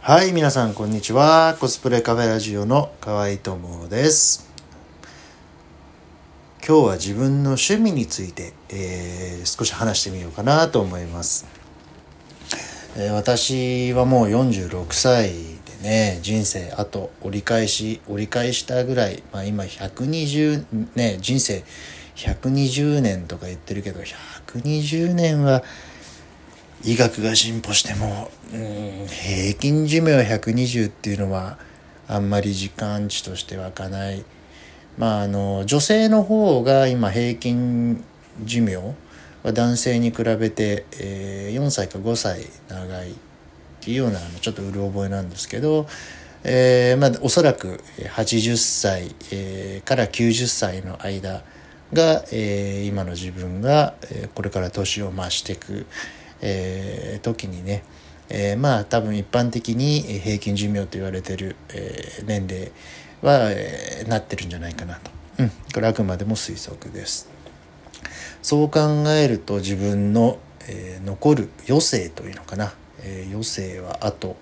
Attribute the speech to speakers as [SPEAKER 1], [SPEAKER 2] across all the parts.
[SPEAKER 1] はい、皆さんこんにちは。コスプレカフェラジオの河合智です。今日は自分の趣味について、えー、少し話してみようかなと思います。えー、私はもう46歳でね、人生あと折り返し、折り返したぐらい、まあ今120、ね、人生120年とか言ってるけど、120年は医学が進歩しても、うん、平均寿命120っていうのはあんまり時間値として湧かない。まああの女性の方が今平均寿命は男性に比べて、えー、4歳か5歳長いっていうようなちょっとうる覚えなんですけど、えー、まあおそらく80歳、えー、から90歳の間が、えー、今の自分が、えー、これから年を増していく。えー、時にね、えー、まあ多分一般的に平均寿命と言われてる、えー、年齢は、えー、なってるんじゃないかなと。うん、これあくまでも推測です。そう考えると自分の、えー、残る余生というのかな、えー、余生はあと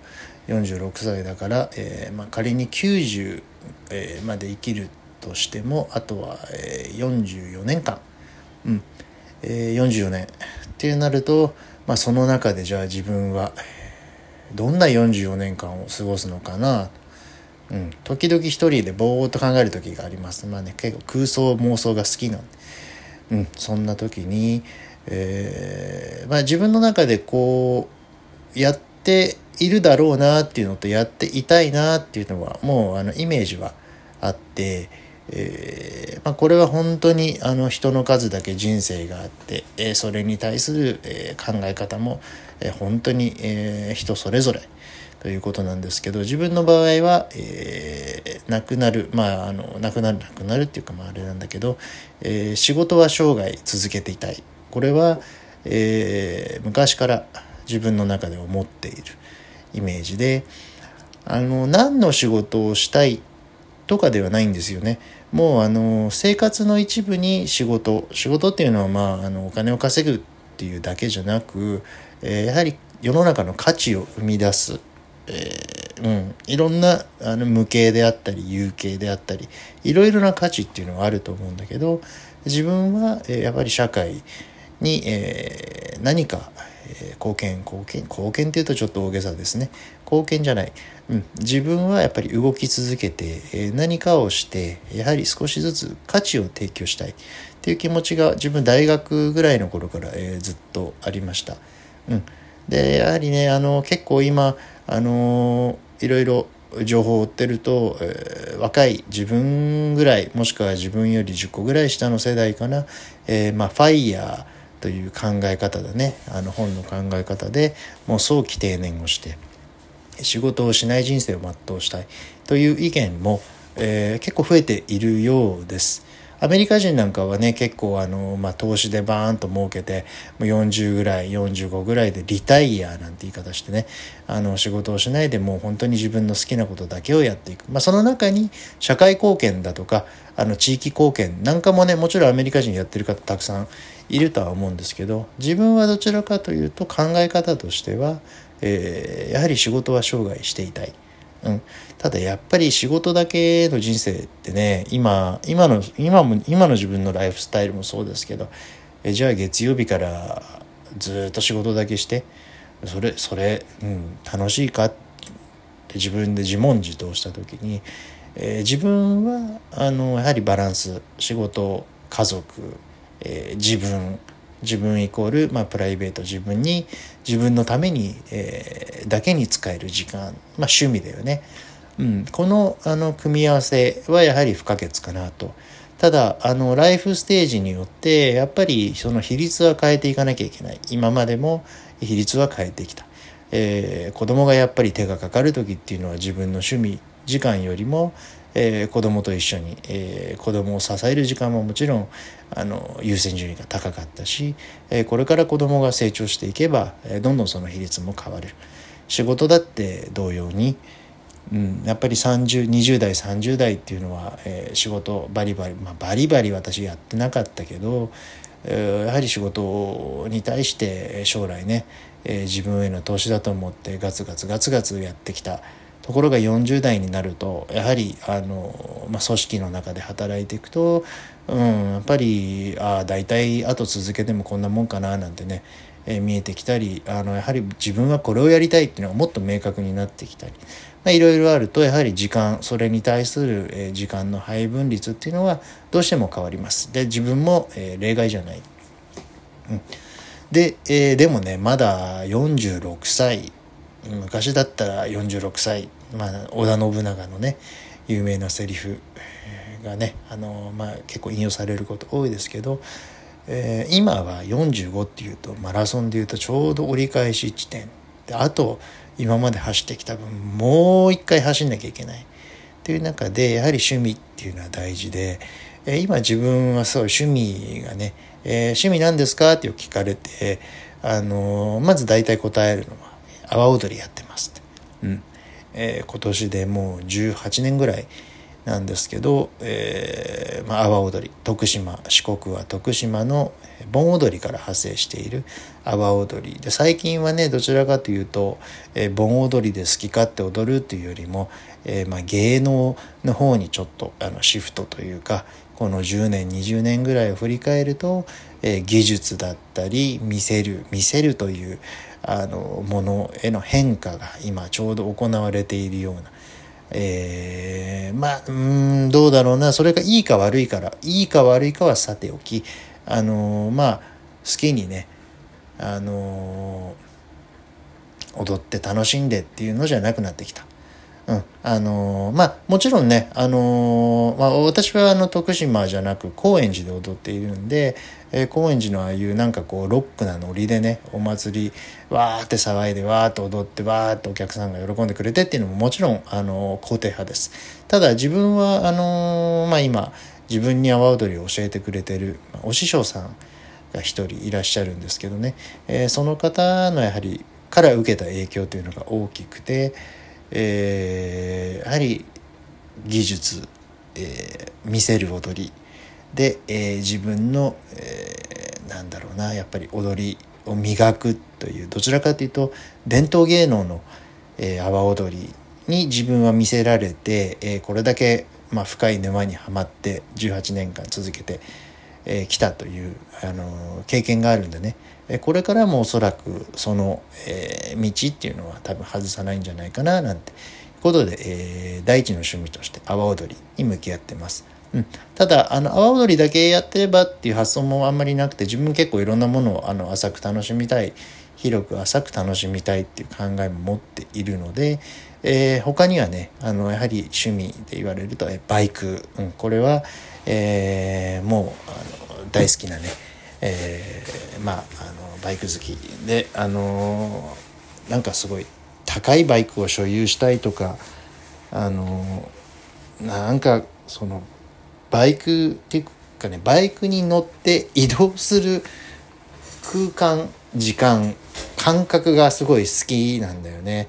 [SPEAKER 1] 46歳だから、えーまあ、仮に90、えー、まで生きるとしてもあとは、えー、44年間、うん。えー、44年っていうなると、まあ、その中でじゃあ自分はどんな44年間を過ごすのかな、うん、時々一人でぼーっと考える時があります。まあね結構空想妄想が好きなんで、うん、そんな時に、えーまあ、自分の中でこうやっているだろうなっていうのとやっていたいなっていうのはもうあのイメージはあって、えー、まあ、これは本当にあの人の数だけ人生があって、えー、それに対する、えー、考え方も、え本当に、え人それぞれということなんですけど自分の場合は、え亡くなるまああの亡くなる亡くなるっていうかまああれなんだけど、え仕事は生涯続けていたいこれは、え昔から自分の中で思っているイメージであの何の仕事をしたいとかではないんですよね。もうあの生活の一部に仕事仕事っていうのはまああのお金を稼ぐっていうだけじゃなく、えー、やはり世の中の価値を生み出す、えー、うん、いろんなあの無形であったり有形であったりいろいろな価値っていうのはあると思うんだけど自分は、え、やっぱり社会に、えー、何か、えー、貢献貢献貢献っていうとちょっと大げさですね。貢献じゃない、うん、自分はやっぱり動き続けて、えー、何かをしてやはり少しずつ価値を提供したい。っていう気持ちが自分大学ぐらいの頃から、え、ずっとありました。うん、でやはりねあの結構今あのいろいろ情報を追ってると、えー、若い自分ぐらいもしくは自分より10個ぐらい下の世代かな、えー、まあファイヤーという考え方だねあの本の考え方でもう早期定年をして仕事をしない人生を全うしたいという意見も、えー、結構増えているようです。アメリカ人なんかはね結構あの、まあ、投資でバーンと儲けてもう40ぐらい45ぐらいでリタイアなんて言い方してねあの仕事をしないでもう本当に自分の好きなことだけをやっていく、まあ、その中に社会貢献だとかあの地域貢献なんかもねもちろんアメリカ人やってる方たくさんいるとは思うんですけど自分はどちらかというと考え方としては、えー、やはり仕事は生涯していたい。うん、ただやっぱり仕事だけの人生ってね今今の今も今の自分のライフスタイルもそうですけどえじゃあ月曜日からずっと仕事だけしてそれそれ、うん、楽しいか？って自分で自問自答した時に、えー、自分はあのやはりバランス仕事家族、えー、自分自分イコール、まあ、プライベート自分に自分のために、えー、だけに使える時間、まあ、趣味だよね、うん、このあの組み合わせはやはり不可欠かなと。ただあのライフステージによってやっぱりその比率は変えていかなきゃいけない。今までも比率は変えてきた、えー、子供がやっぱり手がかかる時っていうのは自分の趣味時間よりも、えー、子供と一緒に、えー、子供を支える時間ももちろんあの優先順位が高かったし、えー、これから子供が成長していけば、えー、どんどんその比率も変わる。仕事だって同様に、うん、やっぱり3020代30代っていうのは、えー、仕事バリバリ、まあ、バリバリ私やってなかったけど、えー、やはり仕事に対して将来ね、えー、自分への投資だと思ってガツガツガツガツやってきたところが40代になるとやはりあの、まあ、組織の中で働いていくと、うん、やっぱりああ大体あと続けてもこんなもんかななんてね、えー、見えてきたりあのやはり自分はこれをやりたいっていうのがもっと明確になってきたり。まあ、いろいろあるとやはり時間それに対する、え時間の配分率っていうのはどうしても変わります。で自分も、え例外じゃない。うん、で、えー、でもねまだ46歳昔だったら46歳、まあ、織田信長のね有名なセリフがねあの、まあ、結構引用されること多いですけど、えー、今は45っていうとマラソンでいうとちょうど折り返し地点。であと今まで走ってきた分もう一回走んなきゃいけない。っていう中でやはり趣味っていうのは大事で、え今自分はそう趣味がね、えー、趣味何ですか？って聞かれて、あの、まず大体答えるのは阿波踊りやってますって、うん。えー、今年でもう18年ぐらいなんですけど、えーまあ、阿波踊り。徳島四国は徳島の盆踊りから派生している阿波踊り。で最近はねどちらかというと、えー、盆踊りで好き勝手踊るっていうよりも、えーまあ、芸能の方にちょっとあのシフトというかこの10年20年ぐらいを振り返ると、え、技術だったり見せる見せるというあのものへの変化が今ちょうど行われているようなえー、まあ、うん、どうだろうな。それがいいか悪いから、いいか悪いかはさておき、あの、まあ、好きにね、あの、踊って楽しんでっていうのじゃなくなってきた。うん。あのー、まあ、もちろんね、あのまあ、私はあの、徳島じゃなく、高円寺で踊っているんで、えー、高円寺のああいうなんかこうロックなノリでねお祭りわーって騒いでわーって踊ってわーってお客さんが喜んでくれてっていうのももちろんあの肯定派ですただ自分はあのまあ今自分に阿波踊りを教えてくれてるお師匠さんが一人いらっしゃるんですけどね、えー、その方のやはりから受けた影響というのが大きくて、えー、やはり技術、えー、見せる踊り。で、えー、自分の、えー、なんだろうなやっぱり踊りを磨くというどちらかというと伝統芸能の、えー、阿波踊りに自分は見せられて、えー、これだけ、まあ、深い沼にはまって18年間続けて、えー、来たという、あの、経験があるんでね、え、これからもおそらくその、えー、道っていうのは多分外さないんじゃないかななんてことで、えー、第一の趣味として阿波踊りに向き合ってます。うん、ただあの阿波踊りだけやってればっていう発想もあんまりなくて自分結構いろんなものをあの浅く楽しみたい広く浅く楽しみたいっていう考えも持っているので、えー、他にはねあのやはり趣味で言われるとえバイク、うん、これは、えー、もうあの大好きなね、えー、まああのバイク好きであのなんかすごい高いバイクを所有したいとかあのなんかそのバイクっていうかねバイクに乗って移動する空間時間感覚がすごい好きなんだよね。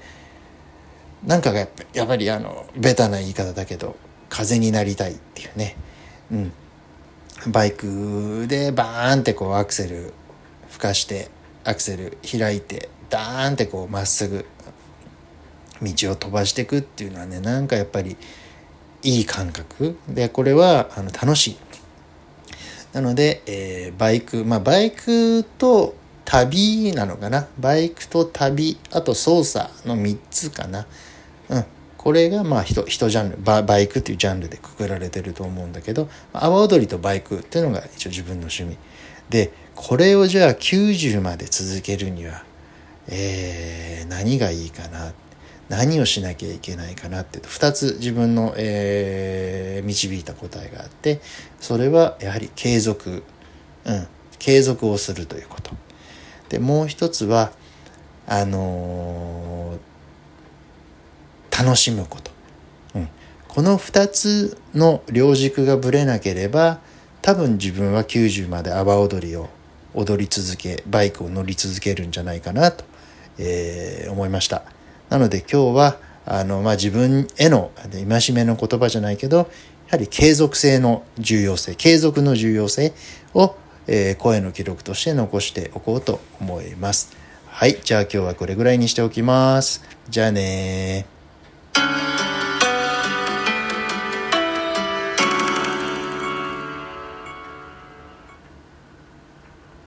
[SPEAKER 1] なんかやっぱやっぱりあのベタな言い方だけど風になりたいっていうね。うん。バイクでバーンってこうアクセル吹かしてアクセル開いてダーンってこうまっすぐ道を飛ばしていくっていうのはねなんかやっぱりいい感覚。でこれはあの楽しい。なので、えー、バイクまあバイクと旅なのかな。バイクと旅あと操作の3つかな。うん。これがまあ人人ジャンル。ババイクっていうジャンルでくくられてると思うんだけど阿波踊りとバイクっていうのが一応自分の趣味。でこれをじゃあ90まで続けるにはえー、何がいいかな何をしなきゃいけないかなってと2つ自分の、えー、導いた答えがあってそれはやはり継続、うん、継続をするということ。でもう一つはあのー、楽しむこと、うん、この2つの両軸がぶれなければ多分自分は90まで阿波踊りを踊り続けバイクを乗り続けるんじゃないかなと、えー、思いました。なので今日はあの、まあ、自分への戒めの言葉じゃないけど、やはり継続性の重要性、継続の重要性を、えー、声の記録として残しておこうと思います。はい。じゃあ今日はこれぐらいにしておきます。じゃあねー。